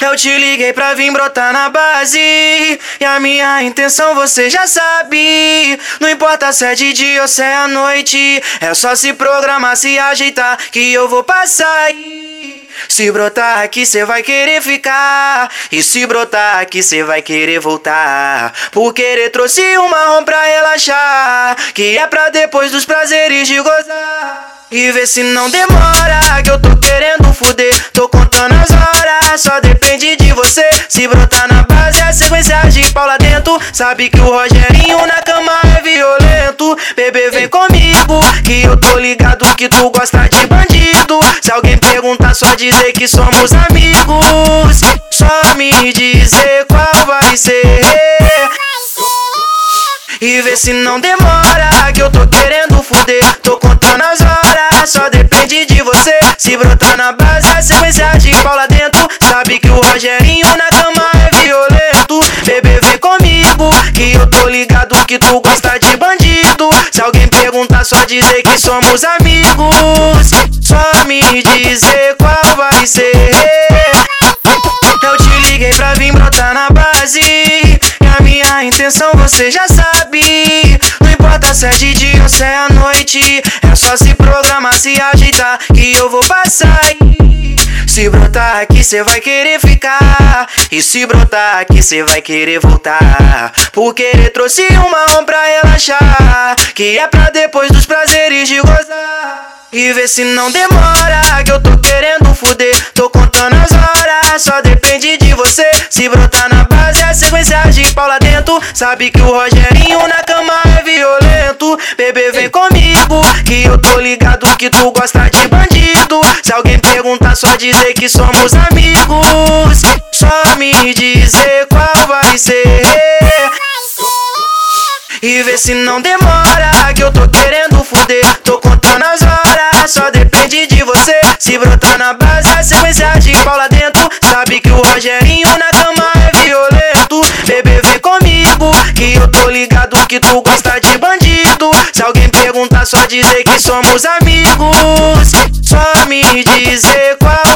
Eu te liguei pra vir brotar na base. E a minha intenção você já sabe. Não importa se é de dia ou se é à noite. É só se programar, se ajeitar. Que eu vou passar aí. Se brotar aqui, cê vai querer ficar. E se brotar aqui, cê vai querer voltar. Por querer trouxe uma marrom pra relaxar. Que é pra depois dos prazeres de gozar. E vê se não demora, que eu tô querendo fuder. Se brotar na base, a sequência de pau lá dentro. Sabe que o Rogerinho na cama é violento. Bebê, vem comigo, que eu tô ligado que tu gosta de bandido. Se alguém perguntar, só dizer que somos amigos. Só me dizer qual vai ser. E vê se não demora, que eu tô querendo fuder. Tô contando as horas, só depende de você. Se brotar na base, a sequência de pau lá dentro. Sabe que o Rogerinho na cama é violento. Bebê, vem comigo, que eu tô ligado que tu gosta de bandido. Se alguém perguntar, só dizer que somos amigos. Só me dizer qual vai ser. Eu te liguei pra vir brotar na base. E a minha intenção você já sabe. Não importa se é de dia ou se é à noite. É só se programar, se ajeitar. Que eu vou passar. Se brotar aqui, cê vai querer ficar. E se brotar aqui, cê vai querer voltar. Porque trouxe um marrom pra relaxar. Que é pra depois dos prazeres de gozar. E vê se não demora, que eu tô querendo fuder. Tô contando as horas, só depende de você. Se brotar na base, a sequência de pau lá dentro. Sabe que o Rogerinho na cama é violento. Bebê, vem comigo, que eu tô ligado que tu gosta de bandido. Perguntar, só dizer que somos amigos. Só me dizer qual vai ser. E vê se não demora, que eu tô querendo fuder. Tô contando as horas, só depende de você. Se brotar na base, a sequência de pau lá dentro. Sabe que o Rogerinho na cama é violento. Bebê, vem comigo, que eu tô ligado que tu gosta de bandido. Se alguém perguntar, só dizer que somos amigos. Só me dizer qual.